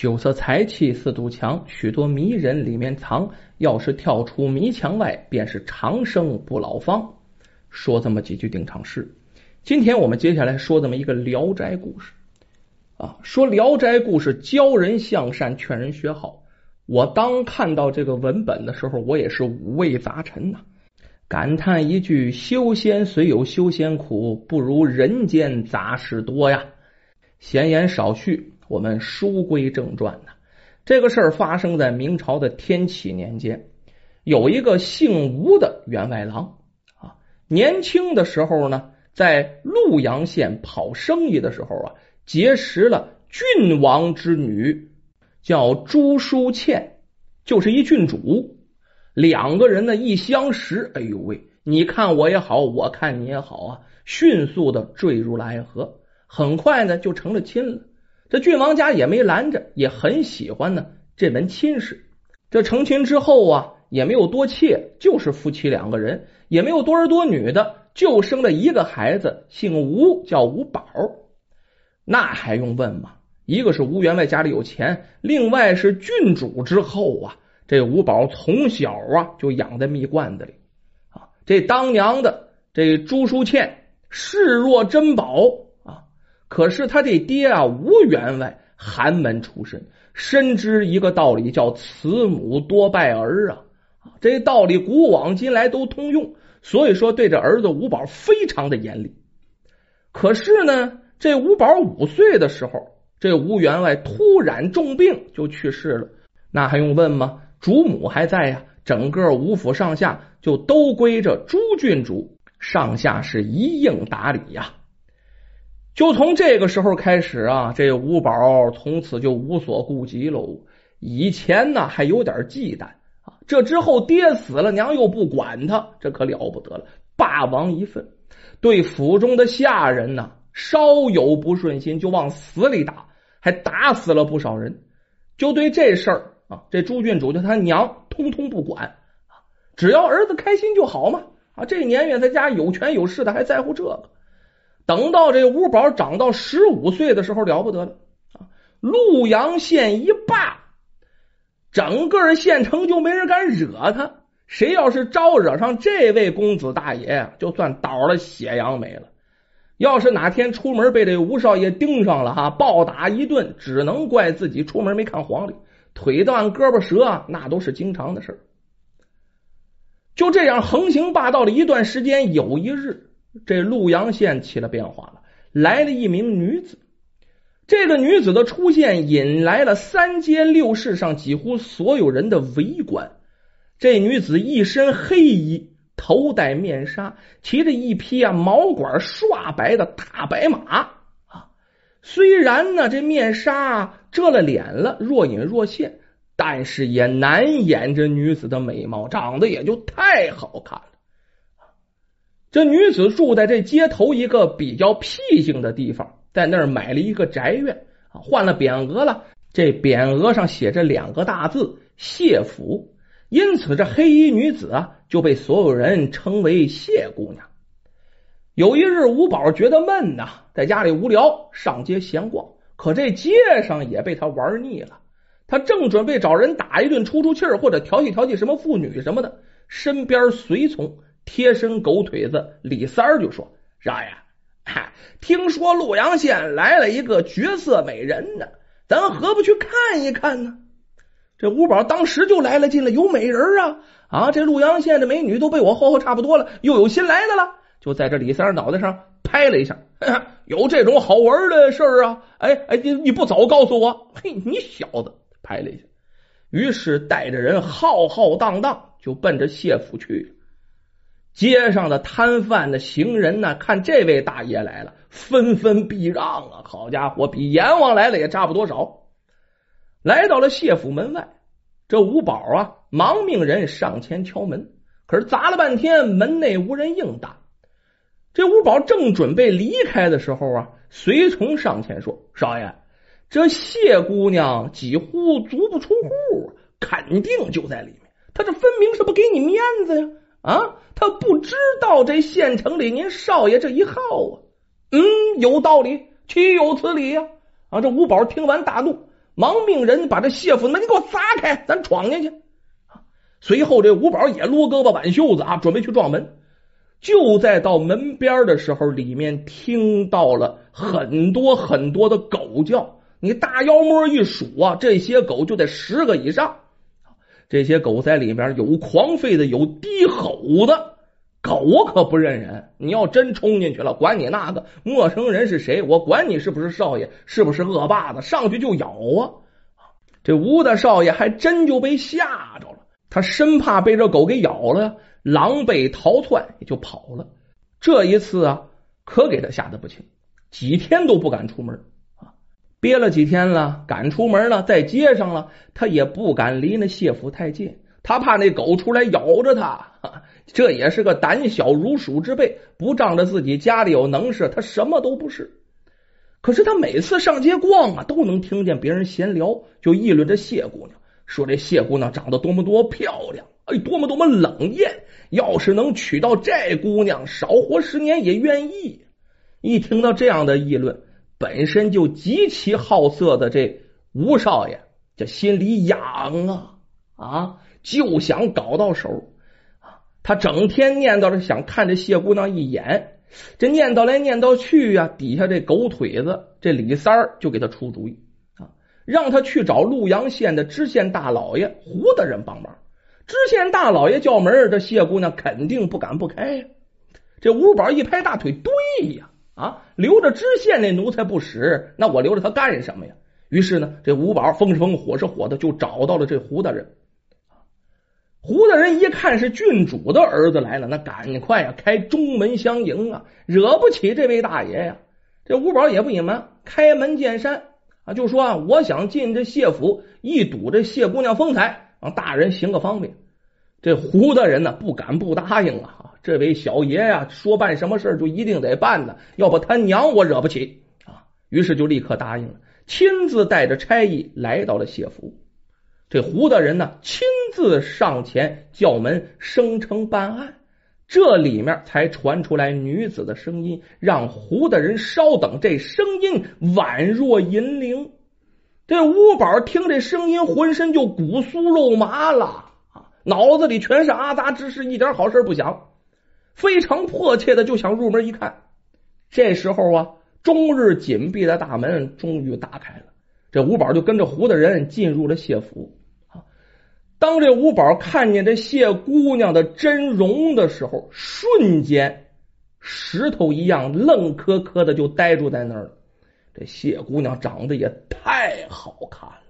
酒色财气四堵墙，许多迷人里面藏。要是跳出迷墙外，便是长生不老方。说这么几句定场诗。今天我们接下来说这么一个《聊斋》故事啊，说《聊斋》故事教人向善，劝人学好。我当看到这个文本的时候，我也是五味杂陈呐，感叹一句：修仙虽有修仙苦，不如人间杂事多呀。闲言少叙。我们书归正传呢，这个事儿发生在明朝的天启年间，有一个姓吴的员外郎啊，年轻的时候呢，在陆阳县跑生意的时候啊，结识了郡王之女，叫朱淑倩，就是一郡主。两个人呢一相识，哎呦喂，你看我也好，我看你也好啊，迅速的坠入了爱河，很快呢就成了亲了。这郡王家也没拦着，也很喜欢呢这门亲事。这成亲之后啊，也没有多妾，就是夫妻两个人，也没有多儿多女的，就生了一个孩子，姓吴，叫吴宝。那还用问吗？一个是吴员外家里有钱，另外是郡主之后啊，这吴宝从小啊就养在蜜罐子里啊。这当娘的这朱淑倩视若珍宝。可是他这爹啊，吴员外寒门出身，深知一个道理，叫慈母多败儿啊。这道理古往今来都通用，所以说对这儿子吴宝非常的严厉。可是呢，这吴宝五岁的时候，这吴员外突然重病就去世了。那还用问吗？主母还在呀，整个吴府上下就都归着朱郡主，上下是一应打理呀。就从这个时候开始啊，这吴宝从此就无所顾及喽。以前呢还有点忌惮啊，这之后爹死了，娘又不管他，这可了不得了，霸王一愤，对府中的下人呢稍有不顺心就往死里打，还打死了不少人。就对这事儿啊，这朱郡主就他娘通通不管啊，只要儿子开心就好嘛啊，这年月在家有权有势的还在乎这个。等到这吴宝长到十五岁的时候，了不得了啊！陆阳县一霸，整个县城就没人敢惹他。谁要是招惹上这位公子大爷，就算倒了血阳没了。要是哪天出门被这吴少爷盯上了，哈，暴打一顿，只能怪自己出门没看黄历，腿断胳膊折，那都是经常的事就这样横行霸道了一段时间，有一日。这陆阳县起了变化了，来了一名女子。这个女子的出现引来了三街六市上几乎所有人的围观。这女子一身黑衣，头戴面纱，骑着一匹啊毛管刷白的大白马啊。虽然呢这面纱遮了脸了，若隐若现，但是也难掩这女子的美貌，长得也就太好看了。这女子住在这街头一个比较僻静的地方，在那儿买了一个宅院啊，换了匾额了。这匾额上写着两个大字“谢府”，因此这黑衣女子啊就被所有人称为谢姑娘。有一日，吴宝觉得闷呐，在家里无聊，上街闲逛。可这街上也被他玩腻了，他正准备找人打一顿出出气儿，或者调戏调戏什么妇女什么的，身边随从。贴身狗腿子李三儿就说：“少爷，听说洛阳县来了一个绝色美人呢，咱何不去看一看呢？”这吴宝当时就来了劲了，有美人啊！啊，这洛阳县的美女都被我霍霍差不多了，又有新来的了，就在这李三脑袋上拍了一下，有这种好玩的事啊！哎哎，你你不早告诉我，嘿，你小子拍了一下，于是带着人浩浩荡荡就奔着谢府去了。街上的摊贩的行人呢，看这位大爷来了，纷纷避让啊！好家伙，比阎王来了也差不多少。来到了谢府门外，这吴宝啊，忙命人上前敲门，可是砸了半天，门内无人应答。这吴宝正准备离开的时候啊，随从上前说：“少爷，这谢姑娘几乎足不出户，肯定就在里面。她这分明是不给你面子呀！”啊，他不知道这县城里您少爷这一号啊，嗯，有道理，岂有此理呀！啊，这吴宝听完大怒，忙命人把这谢府门给我砸开，咱闯进去。随后这吴宝也撸胳膊挽袖子啊，准备去撞门。就在到门边的时候，里面听到了很多很多的狗叫。你大腰摸一数啊，这些狗就得十个以上。这些狗在里边有狂吠的，有低吼的。狗可不认人，你要真冲进去了，管你那个陌生人是谁，我管你是不是少爷，是不是恶霸子，上去就咬啊！这吴大少爷还真就被吓着了，他生怕被这狗给咬了，狼狈逃窜，也就跑了。这一次啊，可给他吓得不轻，几天都不敢出门，憋了几天了，敢出门了，在街上了，他也不敢离那谢府太近，他怕那狗出来咬着他。这也是个胆小如鼠之辈，不仗着自己家里有能事，他什么都不是。可是他每次上街逛啊，都能听见别人闲聊，就议论这谢姑娘，说这谢姑娘长得多么多漂亮，哎，多么多么冷艳。要是能娶到这姑娘，少活十年也愿意。一听到这样的议论，本身就极其好色的这吴少爷，这心里痒啊啊，就想搞到手。他整天念叨着想看这谢姑娘一眼，这念叨来念叨去呀，底下这狗腿子这李三儿就给他出主意啊，让他去找陆阳县的知县大老爷胡大人帮忙。知县大老爷叫门，这谢姑娘肯定不敢不开呀。这吴宝一拍大腿，对呀，啊，留着知县那奴才不使，那我留着他干什么呀？于是呢，这吴宝风是风，火是火的，就找到了这胡大人。胡大人一看是郡主的儿子来了，那赶快啊开中门相迎啊，惹不起这位大爷呀。这吴宝也不隐瞒，开门见山啊，就说啊，我想进这谢府一睹这谢姑娘风采，让大人行个方便。这胡大人呢不敢不答应啊，这位小爷呀说办什么事就一定得办呢，要不他娘我惹不起啊。于是就立刻答应了，亲自带着差役来到了谢府。这胡大人呢，亲自上前叫门，声称办案。这里面才传出来女子的声音，让胡大人稍等。这声音宛若银铃。这吴宝听这声音，浑身就骨酥肉麻了啊，脑子里全是阿杂之事，一点好事不想，非常迫切的就想入门一看。这时候啊，终日紧闭的大门终于打开了，这吴宝就跟着胡大人进入了谢府。当这吴宝看见这谢姑娘的真容的时候，瞬间石头一样愣磕磕的就呆住在那儿了。这谢姑娘长得也太好看了！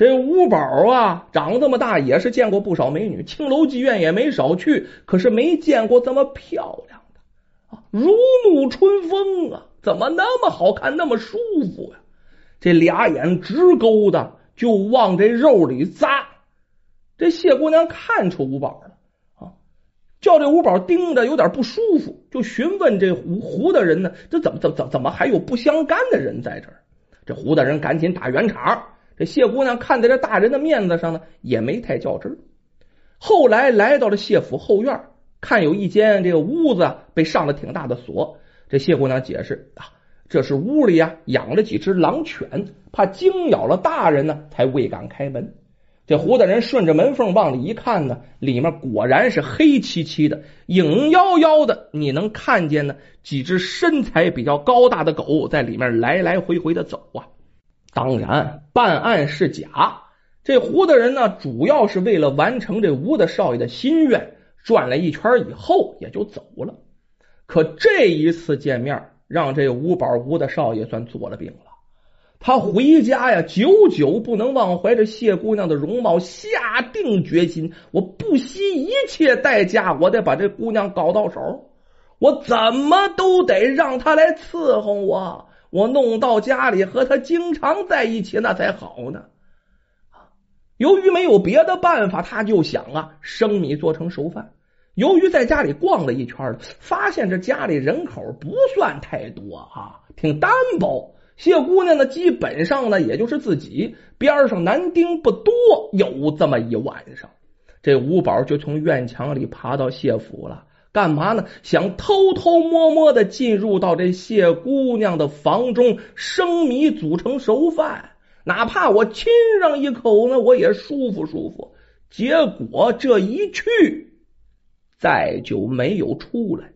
这吴宝啊，长这么大也是见过不少美女，青楼妓院也没少去，可是没见过这么漂亮的啊，如沐春风啊！怎么那么好看，那么舒服呀？这俩眼直勾的，就往这肉里扎。这谢姑娘看出吴宝了啊，叫这吴宝盯着有点不舒服，就询问这胡胡大人呢，这怎么怎怎怎么还有不相干的人在这儿？这胡大人赶紧打圆场。这谢姑娘看在这大人的面子上呢，也没太较真。后来来到了谢府后院，看有一间这个屋子被上了挺大的锁。这谢姑娘解释啊，这是屋里呀养了几只狼犬，怕惊咬了大人呢，才未敢开门。这胡大人顺着门缝往里一看呢，里面果然是黑漆漆的，影妖妖的。你能看见呢几只身材比较高大的狗在里面来来回回的走啊。当然，办案是假。这胡大人呢，主要是为了完成这吴大少爷的心愿，转了一圈以后也就走了。可这一次见面，让这吴宝吴大少爷算做了病了。他回家呀，久久不能忘怀这谢姑娘的容貌，下定决心，我不惜一切代价，我得把这姑娘搞到手，我怎么都得让她来伺候我，我弄到家里和他经常在一起，那才好呢。由于没有别的办法，他就想啊，生米做成熟饭。由于在家里逛了一圈，发现这家里人口不算太多啊，挺单薄。谢姑娘呢，基本上呢，也就是自己边上男丁不多。有这么一晚上，这吴宝就从院墙里爬到谢府了，干嘛呢？想偷偷摸摸的进入到这谢姑娘的房中，生米煮成熟饭。哪怕我亲上一口呢，我也舒服舒服。结果这一去，再就没有出来。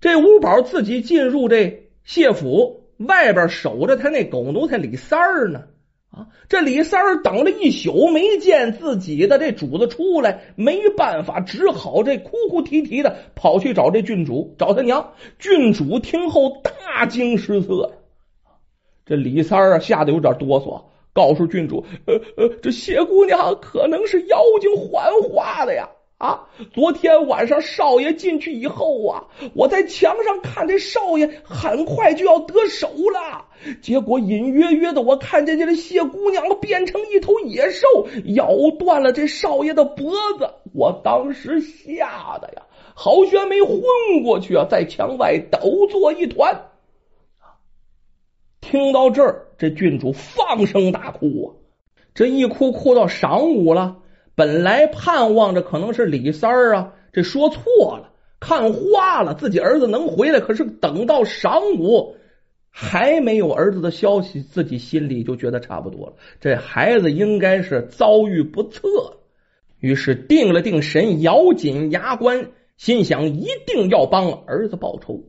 这吴宝自己进入这谢府，外边守着他那狗奴才李三儿呢。啊，这李三儿等了一宿没见自己的这主子出来，没办法，只好这哭哭啼啼的跑去找这郡主，找他娘。郡主听后大惊失色，这李三儿啊吓得有点哆嗦，告诉郡主：“呃呃，这谢姑娘可能是妖精幻化的呀。”啊！昨天晚上少爷进去以后啊，我在墙上看这少爷很快就要得手了，结果隐约约的我看见这谢姑娘变成一头野兽，咬断了这少爷的脖子。我当时吓得呀，好悬没昏过去啊，在墙外抖作一团。听到这儿，这郡主放声大哭啊，这一哭哭到晌午了。本来盼望着可能是李三儿啊，这说错了，看花了，自己儿子能回来。可是等到晌午还没有儿子的消息，自己心里就觉得差不多了。这孩子应该是遭遇不测，于是定了定神，咬紧牙关，心想一定要帮儿子报仇。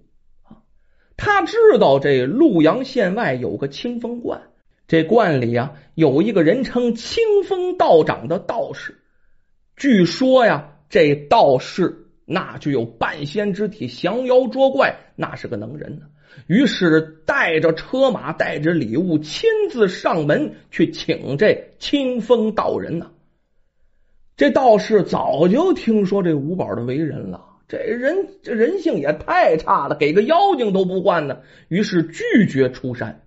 他知道这潞阳县外有个清风观。这观里啊，有一个人称清风道长的道士。据说呀，这道士那就有半仙之体，降妖捉怪，那是个能人呢。于是带着车马，带着礼物，亲自上门去请这清风道人呢。这道士早就听说这五宝的为人了，这人这人性也太差了，给个妖精都不换呢。于是拒绝出山。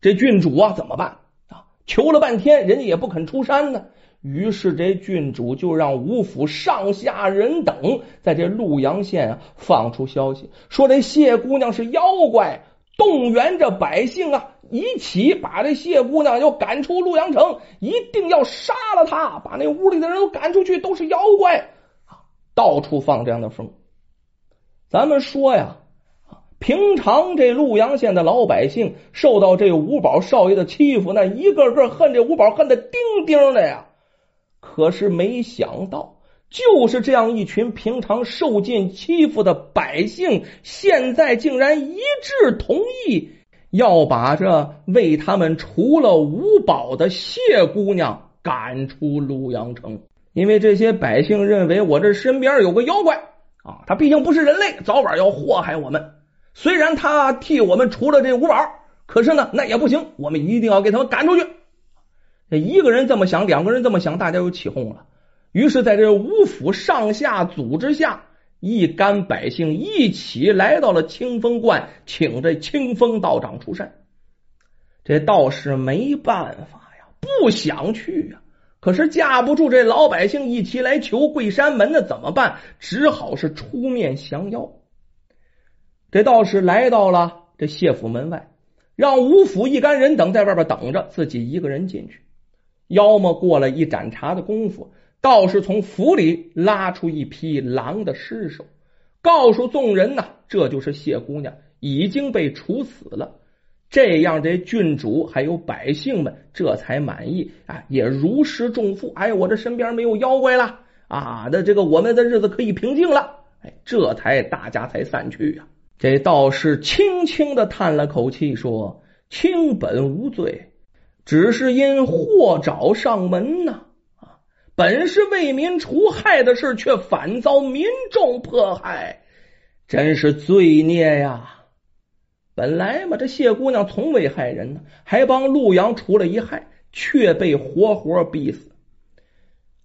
这郡主啊，怎么办啊？求了半天，人家也不肯出山呢。于是这郡主就让吴府上下人等在这陆阳县啊放出消息，说这谢姑娘是妖怪，动员着百姓啊一起把这谢姑娘要赶出潞阳城，一定要杀了她，把那屋里的人都赶出去，都是妖怪啊！到处放这样的风。咱们说呀。平常这陆阳县的老百姓受到这吴宝少爷的欺负，那一个个恨这吴宝恨的叮叮的呀。可是没想到，就是这样一群平常受尽欺负的百姓，现在竟然一致同意要把这为他们除了五宝的谢姑娘赶出庐阳城。因为这些百姓认为，我这身边有个妖怪啊，他毕竟不是人类，早晚要祸害我们。虽然他替我们除了这五宝，可是呢，那也不行，我们一定要给他们赶出去。一个人这么想，两个人这么想，大家又起哄了。于是，在这五府上下组织下，一干百姓一起来到了清风观，请这清风道长出山。这道士没办法呀，不想去呀，可是架不住这老百姓一起来求桂山门，那怎么办？只好是出面降妖。这道士来到了这谢府门外，让吴府一干人等在外边等着，自己一个人进去。要么过了一盏茶的功夫，道士从府里拉出一批狼的尸首，告诉众人呢，这就是谢姑娘已经被处死了。这样，这郡主还有百姓们这才满意啊，也如释重负。哎，我这身边没有妖怪了啊，那这个我们的日子可以平静了。哎，这才大家才散去呀。这道士轻轻的叹了口气，说：“卿本无罪，只是因祸找上门呐！啊，本是为民除害的事，却反遭民众迫害，真是罪孽呀！本来嘛，这谢姑娘从未害人呢，还帮陆阳除了一害，却被活活逼死。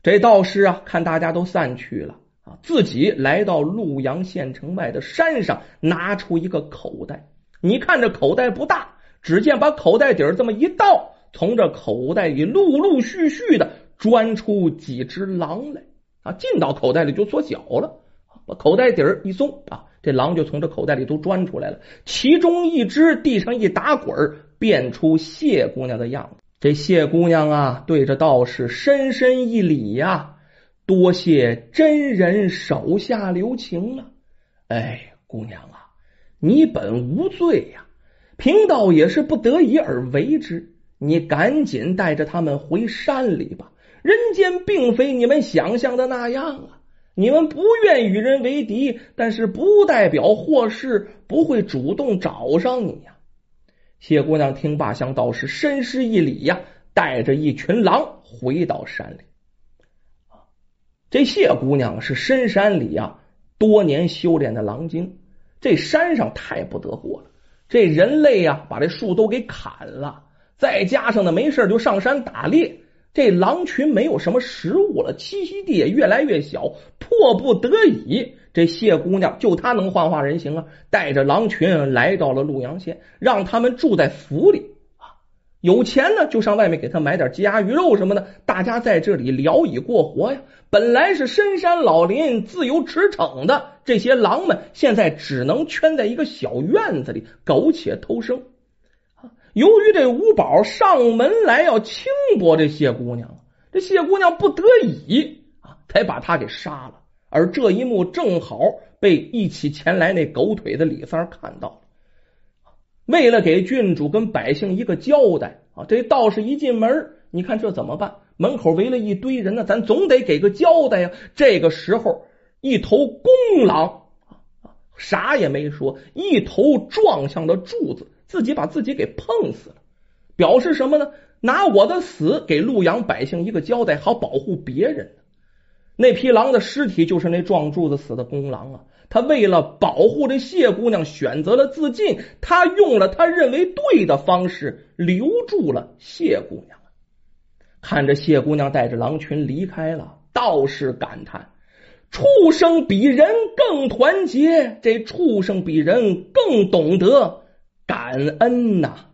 这道士啊，看大家都散去了啊。”自己来到陆阳县城外的山上，拿出一个口袋。你看这口袋不大，只见把口袋底儿这么一倒，从这口袋里陆陆续续的钻出几只狼来啊！进到口袋里就缩小了，把口袋底儿一松啊，这狼就从这口袋里都钻出来了。其中一只地上一打滚，变出谢姑娘的样子。这谢姑娘啊，对着道士深深一礼呀。多谢真人手下留情了，哎，姑娘啊，你本无罪呀，贫道也是不得已而为之。你赶紧带着他们回山里吧。人间并非你们想象的那样啊！你们不愿与人为敌，但是不代表祸事不会主动找上你呀。谢姑娘听罢，向道士深施一礼呀，带着一群狼回到山里。这谢姑娘是深山里啊多年修炼的狼精，这山上太不得过了。这人类呀，把这树都给砍了，再加上呢，没事就上山打猎。这狼群没有什么食物了，栖息地也越来越小，迫不得已，这谢姑娘就她能幻化人形啊，带着狼群来到了潞阳县，让他们住在府里啊，有钱呢就上外面给他买点鸡鸭鱼肉什么的，大家在这里聊以过活呀。本来是深山老林自由驰骋的这些狼们，现在只能圈在一个小院子里苟且偷生。由于这五宝上门来要轻薄这谢姑娘，这谢姑娘不得已啊，才把他给杀了。而这一幕正好被一起前来那狗腿的李三看到了。为了给郡主跟百姓一个交代啊，这道士一进门，你看这怎么办？门口围了一堆人呢，咱总得给个交代呀。这个时候，一头公狼啊，啥也没说，一头撞向了柱子。自己把自己给碰死了，表示什么呢？拿我的死给陆阳百姓一个交代，好保护别人。那匹狼的尸体就是那撞柱子死的公狼啊！他为了保护这谢姑娘，选择了自尽。他用了他认为对的方式留住了谢姑娘。看着谢姑娘带着狼群离开了，道士感叹：畜生比人更团结，这畜生比人更懂得。感恩呐。